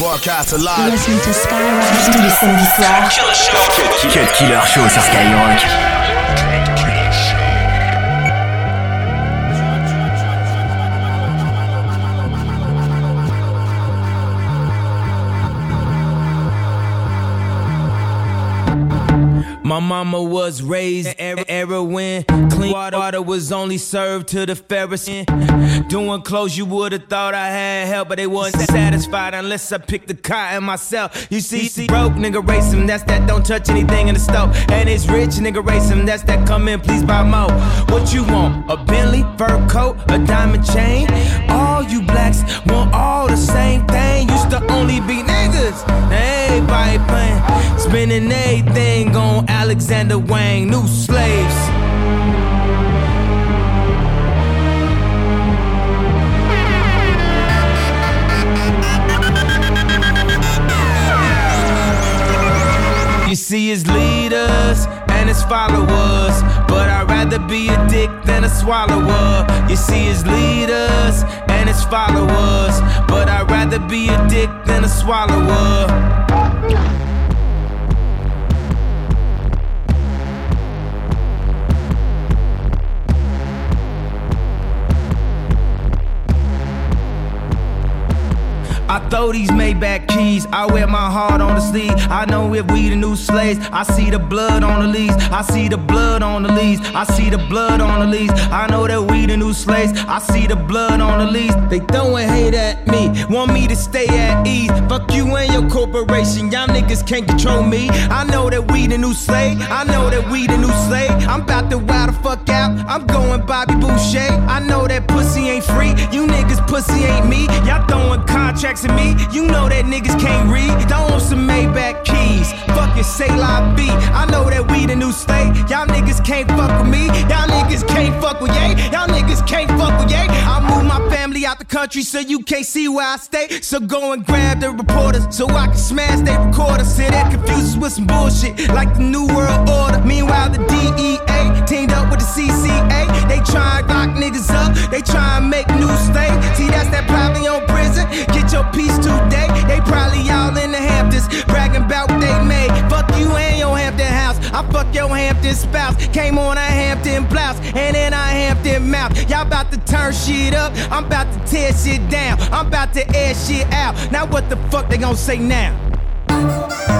Broadcast live. Listen to Skyrock tous les samedis soirs. Cut Killer Show sur Skyrock. My mama was raised in era when clean water was only served to the Pharisee. Doing clothes, you would've thought I had help, but they wasn't satisfied unless I picked the cotton myself. You see, see broke nigga race him, that's that don't touch anything in the stove. And it's rich nigga race him, that's that come in, please buy more. What you want? A Bentley, fur coat, a diamond chain? All you blacks want all the same thing. Used to only be niggas, now everybody playing, spending everything on Alexander Wang, new slaves. You see his leaders and his followers, but I'd rather be a dick than a swallower. You see his leaders and his followers, but I'd rather be a dick than a swallower. I throw these Maybach keys. I wear my heart on the sleeve. I know if we the new slaves. I see the blood on the leaves. I see the blood on the leaves. I see the blood on the leaves. I know that we the new slaves. I see the blood on the leaves. They throwing hate at me. Want me to stay at ease. Fuck you and your corporation. Y'all niggas can't control me. I know that we the new slave. I know that we the new slave. I'm about to wild the fuck out. I'm going Bobby Boucher. I know that pussy ain't free. You niggas pussy ain't me. Y'all throwing contracts at me. You know that niggas can't read. Don't want some Maybach keys. Fucking say la B. I know that we the new slave. Y'all niggas can't fuck with me. Y'all niggas can't fuck with yay. Y'all niggas can't fuck with yay. I move my family out the country so you can't see where I stay. So go and grab the reporters so I can smash their recorders. Sit there confused with some bullshit like the New World Order. Meanwhile, the DEA teamed up with the CCA. They try and lock niggas up. They try and make new slaves. See, that's that probably on. Get your piece today. They probably all in the Hamptons bragging about what they made. Fuck you and your Hampton house. I fuck your Hampton spouse. Came on a Hampton blouse and then a Hampton mouth. Y'all about to turn shit up. I'm about to tear shit down. I'm about to air shit out. Now what the fuck they gonna say now? –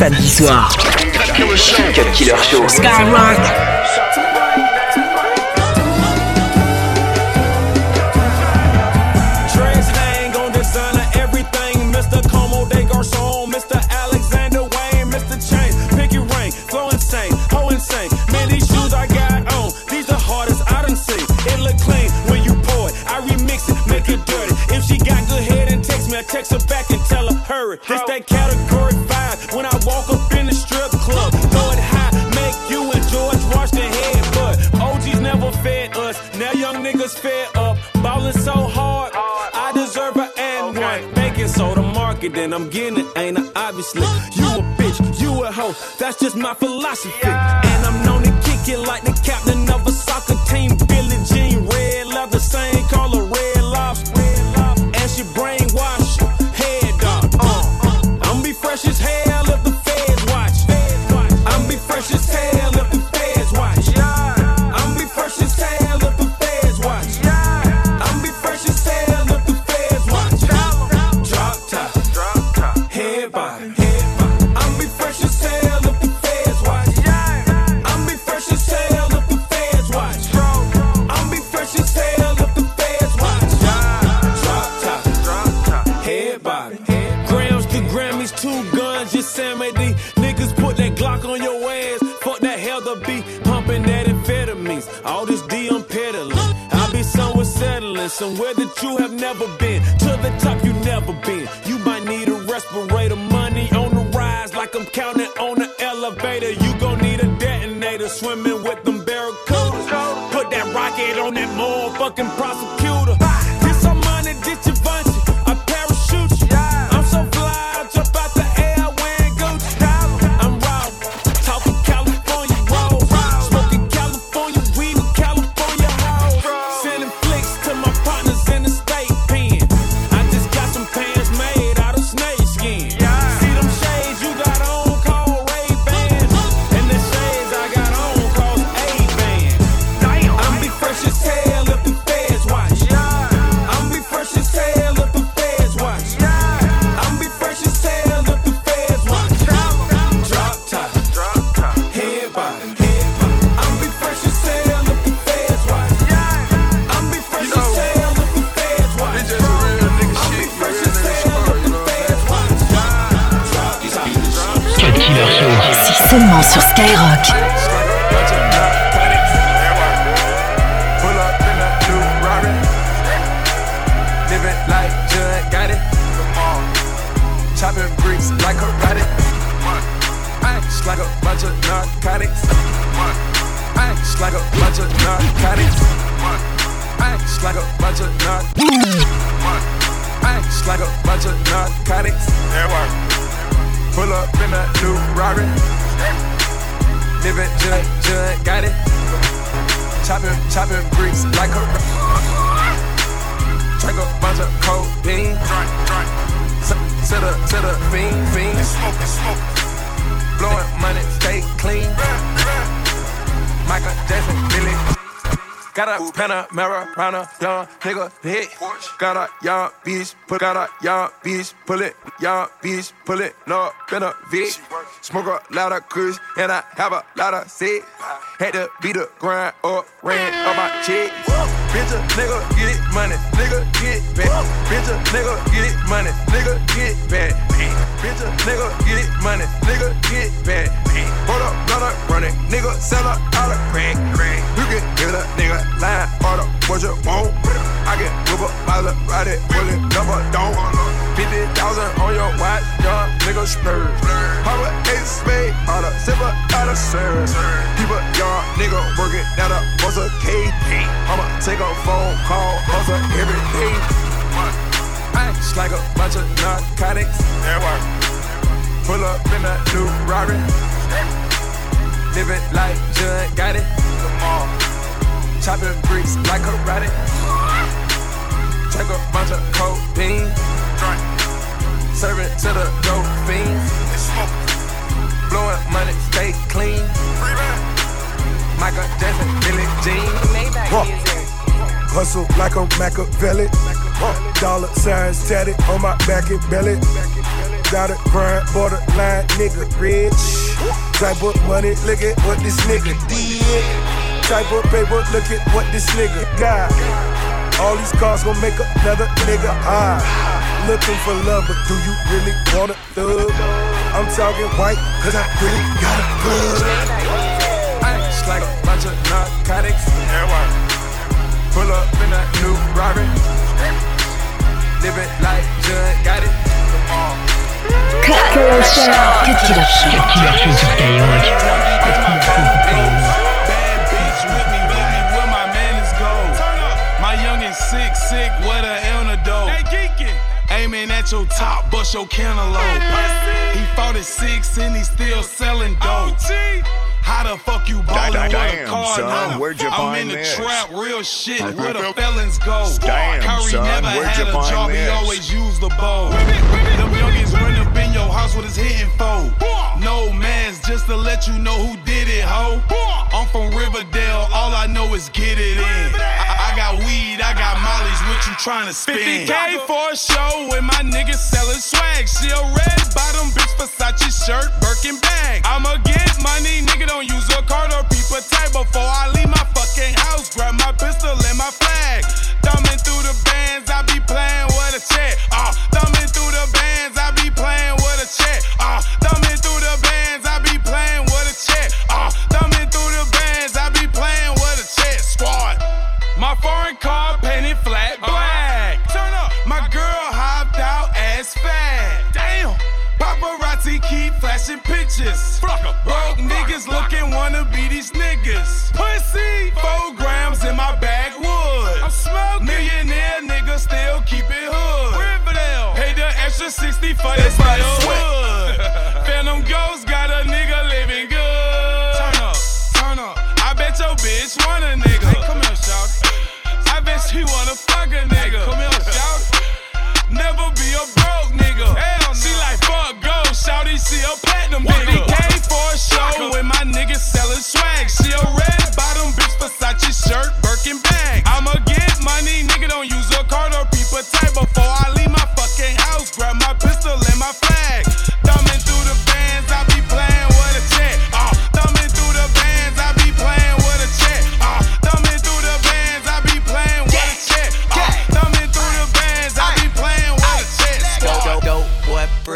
Samedi soir. Cut Killer Show. Skyrock. Fed up, ballin' so hard. I deserve an and one. Bacon soda market, and I'm getting it, ain't I? Obviously, you a bitch, you a hoe. That's just my philosophy. And I'm known to kick it like the captain of a soccer team. Billie Jean, red leather, same color, Beat, pumping that amphetamines. All this D I'm peddling. I be somewhere settling, somewhere that you have never been. To the top you never been. You might need a respirator, money on the rise, like I'm counting on the elevator. You gon' need a detonator, swimming with them barracudas. Put that rocket on that motherfucking prosecutor. Like a bunch of narcotics. Ice like a bunch of narcotics. Ice like a bunch of narcotics. Pull up in a new Rari. Living Judd, Judd got it. Chopping, chopping bricks like a Drink a bunch of codeine. To, to the, to the fiend, fiend. Blowing money, stay clean. Michael Jackson, Billy. Got a Panamera, round a young nigga hit. Got a young bitch, put got a young bitch, pull it, young bitch, pull it, no, been a Vic. Smoke a lot of kush, and I have a lot of sick. Had to beat the grind up, ran up my check. Bitch, a nigga get money, nigga get back. Bitch, a nigga get money, nigga get back. Bitch, a nigga get money, nigga get back. Hold up, run up, run it, nigga sell a out of crack. You can hit a nigga line, order what you want. I can whip up, pilot, ride it, it, double don't. 50,000 on your watch, young nigga splurge. Papa ace spade, all the silver, out of service. Keep a young nigga working at a bus a K. I'ma take a phone call, hustle every day. Ice like a bunch of narcotics. Pull up in a new Rari. Living like Judd got it. Chopping bricks like karate. Drink a bunch of codeine. Serving to the dope fiends. Blowing money, stay clean. Michael Jackson, Billie Jean. Hustle like a Machiavelli. Dollar signs tatted on my back and belly. Got a grind, borderline nigga rich. Type of money, look at what this nigga did. Type of paper, look at what this nigga got. All these cars gon' make another nigga high. Looking for love, but do you really want a thug? I'm talking white, cause I really got a. Ice like a bunch of narcotics. Living like Judd, got it? Kakao Show. Kakao Show. Kakao Show. Kakao Show. sick, sick, what a antidote. Aiming at your top, bust your cantaloupe. He fought at six and he still selling dope. How the fuck you ballin' with a car son, where'd you I'm find in the this? trap, real shit. Where the felons go? Damn, Curry son, never where'd had you a find job, he always used the bow. Them youngins run up in your house with his hitting foe. No mans, just to let you know who did it, ho. I'm from Riverdale, all I know is get it in. I, I got weed, I got mollies, what you trying to spend? 50K for a show with my niggas selling swag. She a red bottom bitch, Versace shirt, Birkin bag. I'ma get money, nigga, don't use a card or peep a tag before I leave my fucking house. Grab my pistol and my 65 miles.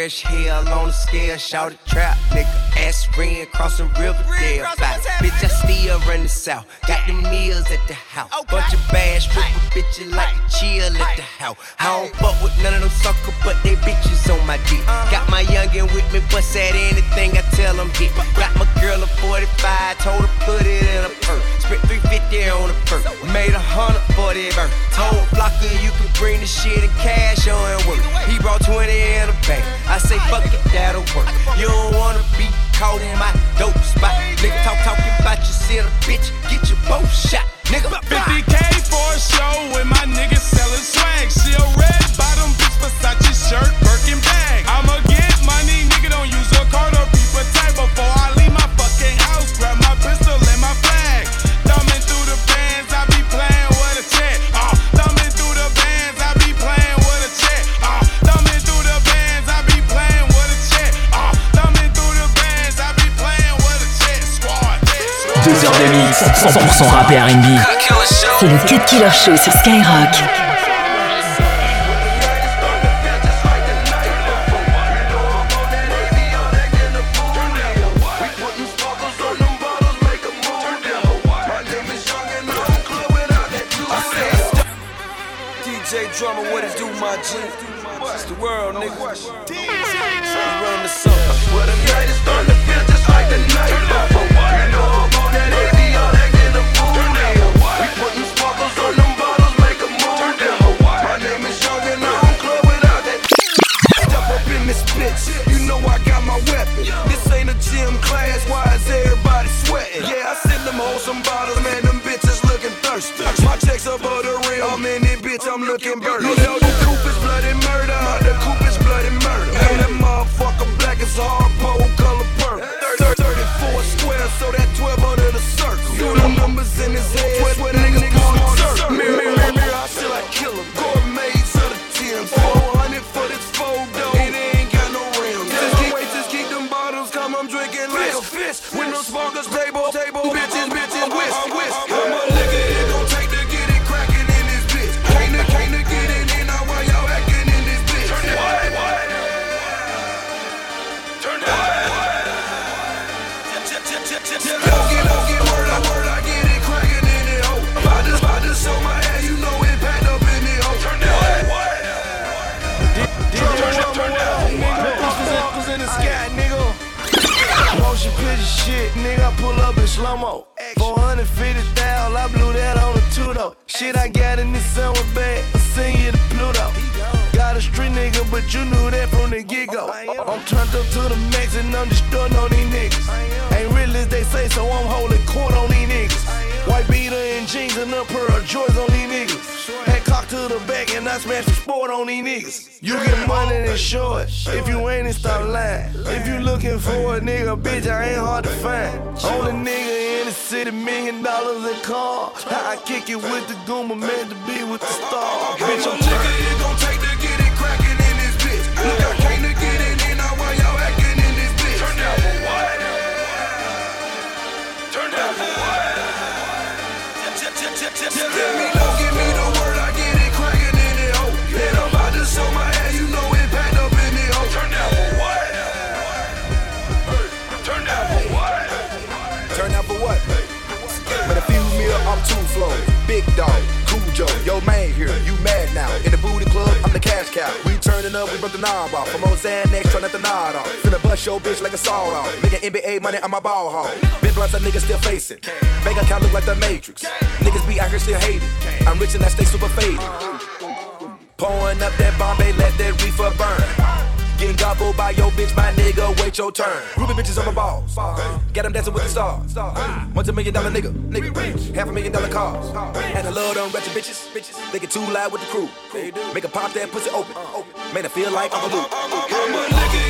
Fresh hell on the scale. Shout trap, nigga. Ass ring crossing Riverdale. Bye. Bitch, I still run the south. Got the meals at the house. Bunch of bad stripper bitches like to chill at the house. I don't fuck with none of them suckers, but they bitches on my dick. Got my youngin' with me, bust at anything I tell them hit. Got my girl a 45, told her put it in a purse. Spent 350 on a purse. Made a hundred for that. Told Flocker you can bring the shit in cash on work. He brought 20 in a bank. I say fuck it, that'll work. You don't wanna be caught in my dope spot. Nigga talk talking about you, see a bitch, get your both shot. Nigga, 50k for a show with my niggas selling swag. 100% rap et R&B. C'est le Cut Killer Show sur Skyrock. DJ drummer, what it do, my G? It's the world, nigga. We run the song. Well, the night is starting to feel just like the night bitch, I'm looking birdie. You know the coupe is bloody murder, the coupe is bloody murder. Hey, that motherfucker black a hard slow mo. 450,000, I blew that on a two though. Shit, I got in this summer bag, I sing you to Pluto. Got a street nigga, but you knew that from the get go. I'm turned up to the max and I'm destroying on these niggas. Ain't real as they say, so I'm holding court on these niggas. White beater and jeans and a pair of joys on these to the back and I smash the sport on these niggas. You get money and short. If you ain't, it stop lying. If you looking for a nigga, bitch, I ain't hard to find. Only nigga in the city, million dollars in car. How I kick it with the Goomba, meant to be with the star. Bitch, I'm nigga, it gon' take to get it crackin' in this bitch. Look, I We up, we broke the knob off. I'm on Xanax, trying to nod off. Finna bust your bitch like a sawed off. Making NBA money on my ball hall. Big blunts that niggas still facing. Bank account look like the Matrix. Niggas be out here still hating. I'm rich and I stay super faded. Pouring up that Bombay, let that reefer burn. Getting gobbled by your bitch, my nigga, wait your turn. Ruby bitches on my balls. Got them dancing with the stars. Once a million dollar nigga, nigga. Half a million dollar cars. And I love them ratchet bitches. Bitches, they get too loud with the crew. Make a pop that pussy open. Uh. Man, I feel like I'm a loop. I'm a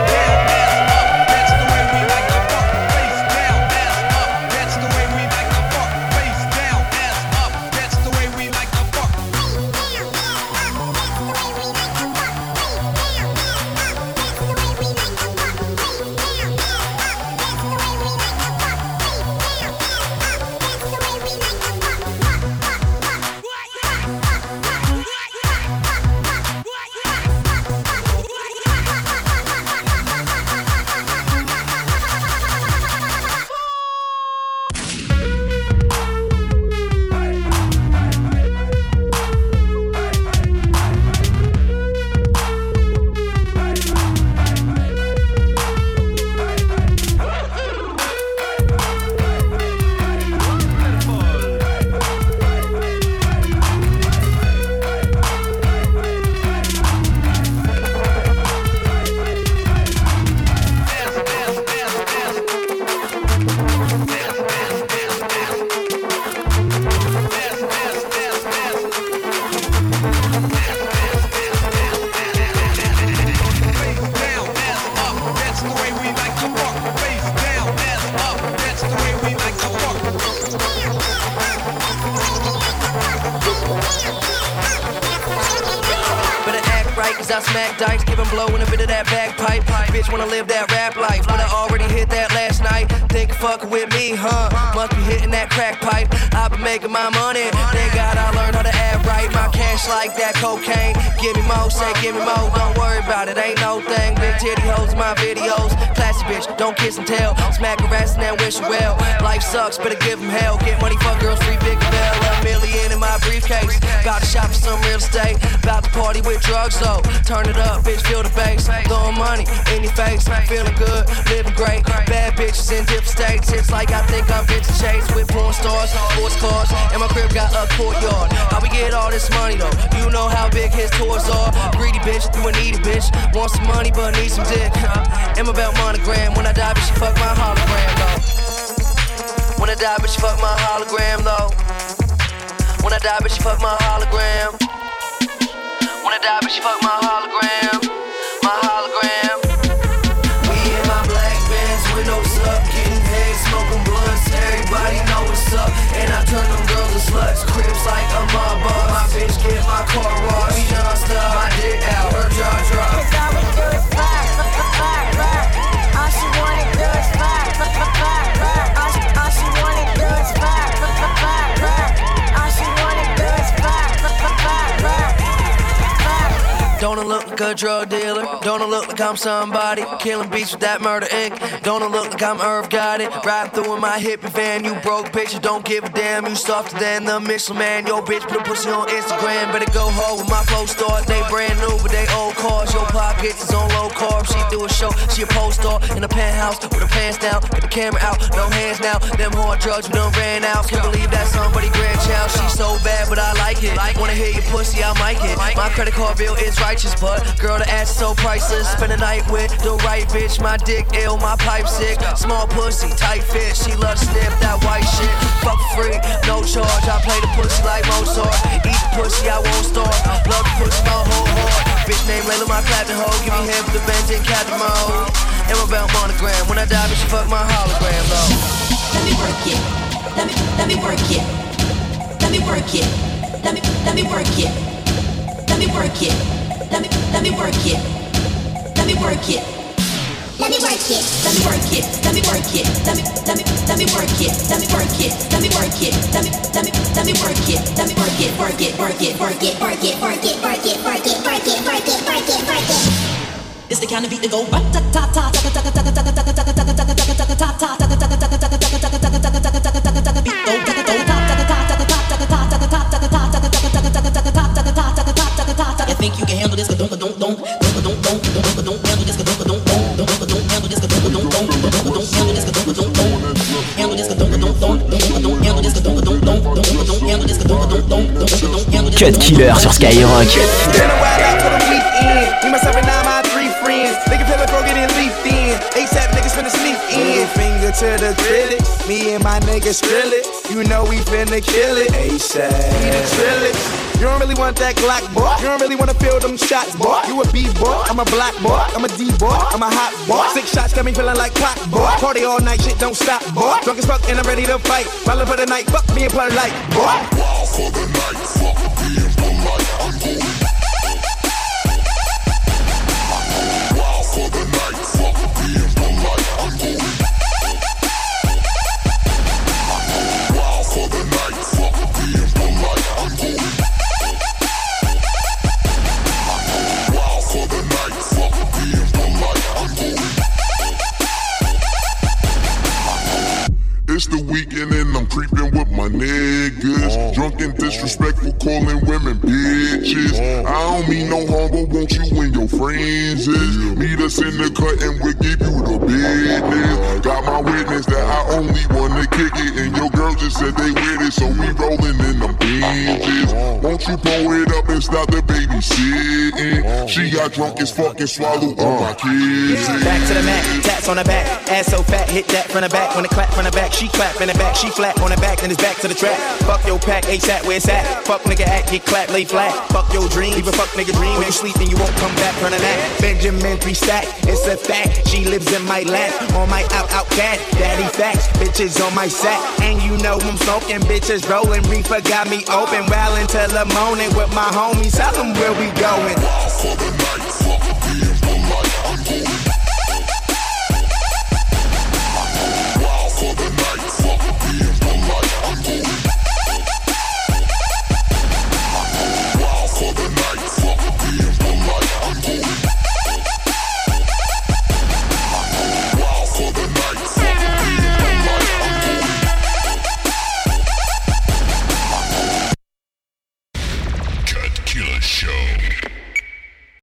Making my money, thank God Cash like that cocaine. Give me more, say give me more, don't worry about it, ain't no thing. Big titty hoes my videos. Classy bitch, don't kiss and tell. Smack her ass and then wish her well. Life sucks, better give 'em hell. Get money, fuck girls, free big bell. A million in my briefcase. Got to shop for some real estate. About to party with drugs though. Turn it up, bitch, feel the bass. Throwing money in your face. Feeling good, living great. Bad bitches in different states. It's like I think I'm Vincent Chase with porn stars, sports cars. And my crib got a courtyard. How we get all this money though? You know how big his tours are. Greedy bitch, you a needy bitch. Want some money but need some dick. Am about monogram. When I die, bitch, fuck my hologram though. When I die, bitch, fuck my hologram though. When I die, bitch, fuck my hologram. When I die, bitch, fuck my hologram. Polaroid a drug dealer. Don't look like I'm somebody? Killing beats with that murder ink. Don't look like I'm Irv Got it? Ride through in my hippie van. You broke bitch, you don't give a damn. You softer than the Michelin man. Yo, bitch, put a pussy on Instagram. Better go home with my flow stars. They brand new, but they old cars. Your pockets is on low carb. She do a show, she a post star in a penthouse with her pants down, with the camera out, no hands now. Them hard drugs we done ran out. Can't believe that somebody grandchild. She so bad, but I like it. Wanna hear your pussy, I might it. My credit card bill is righteous, but girl, the ass so priceless. Spend the night with the right bitch. My dick ill, my pipe sick. Small pussy, tight fit. She love to sniff that white shit. Fuck free, no charge. I play the pussy like Mozart. Eat the pussy, I won't starve. Love the pussy, my whole heart. Bitch name Layla, my clapping hoe. Give me head with the Benz and Captain Mode. And my belt monogram. When I die, bitch, fuck my hologram, though. Let me work it. Let me, let me work it. Let me work it. Let me, let me work it. Let me work it. Let me, let me work it. Let me work it. Let me work it. Let me work it. Let me work it. Let me let me let me work it. Let me work it. Let me work it. Let me let me let me work it. Let me work it. Work it. Work it. Work it. Work it. Work it. Work it. Work it. Work it. Work it. Work it. Work it. It's the kind of beat that go ta ta ta ta ta ta ta ta ta ta ta ta ta I think you can handle this? Don't, don't, don't, Cut killer sur Skyrock. To the critics. Me and my niggas drill it. You know we finna kill it. ASAP. We the. You don't really want that Glock, boy. You don't really wanna feel them shots, boy. You a B boy, I'm a black boy, I'm a D boy, I'm a hot boy. Six shots got me feeling like clock, boy. Party all night, shit don't stop, boy. Drunk as fuck and I'm ready to fight. Ballin' for the night, fuck me and polite, boy. Wow for the night, fuck disrespectful, calling women bitches. I don't mean no harm, but won't you and your friends is? Meet us in the cut and we'll give you the business. Got my witness that I only wanna kick it, and your girl just said they with it, so we rolling in them binges. Won't you pull it up and stop the babysitting? She got drunk as fuck and swallowed all my kids. Back to the mat, tats on the back. Ass so fat, hit that from the back. When it clap from the back, she clap in the back. She flat on the back, then it's back to the track. Fuck your pack, ASAP, where it's at. Fuck nigga act, get clap, lay flat. Fuck your dream, even fuck nigga dream. When you sleep, then you won't come back from the that. Benjamin three stack, it's a fact. She lives in my lap, on my out out cat. Daddy facts, bitches on my sack. And you know I'm smoking, bitches rolling. Reefer got me open, well until the morning with my homies. Tell them where we going.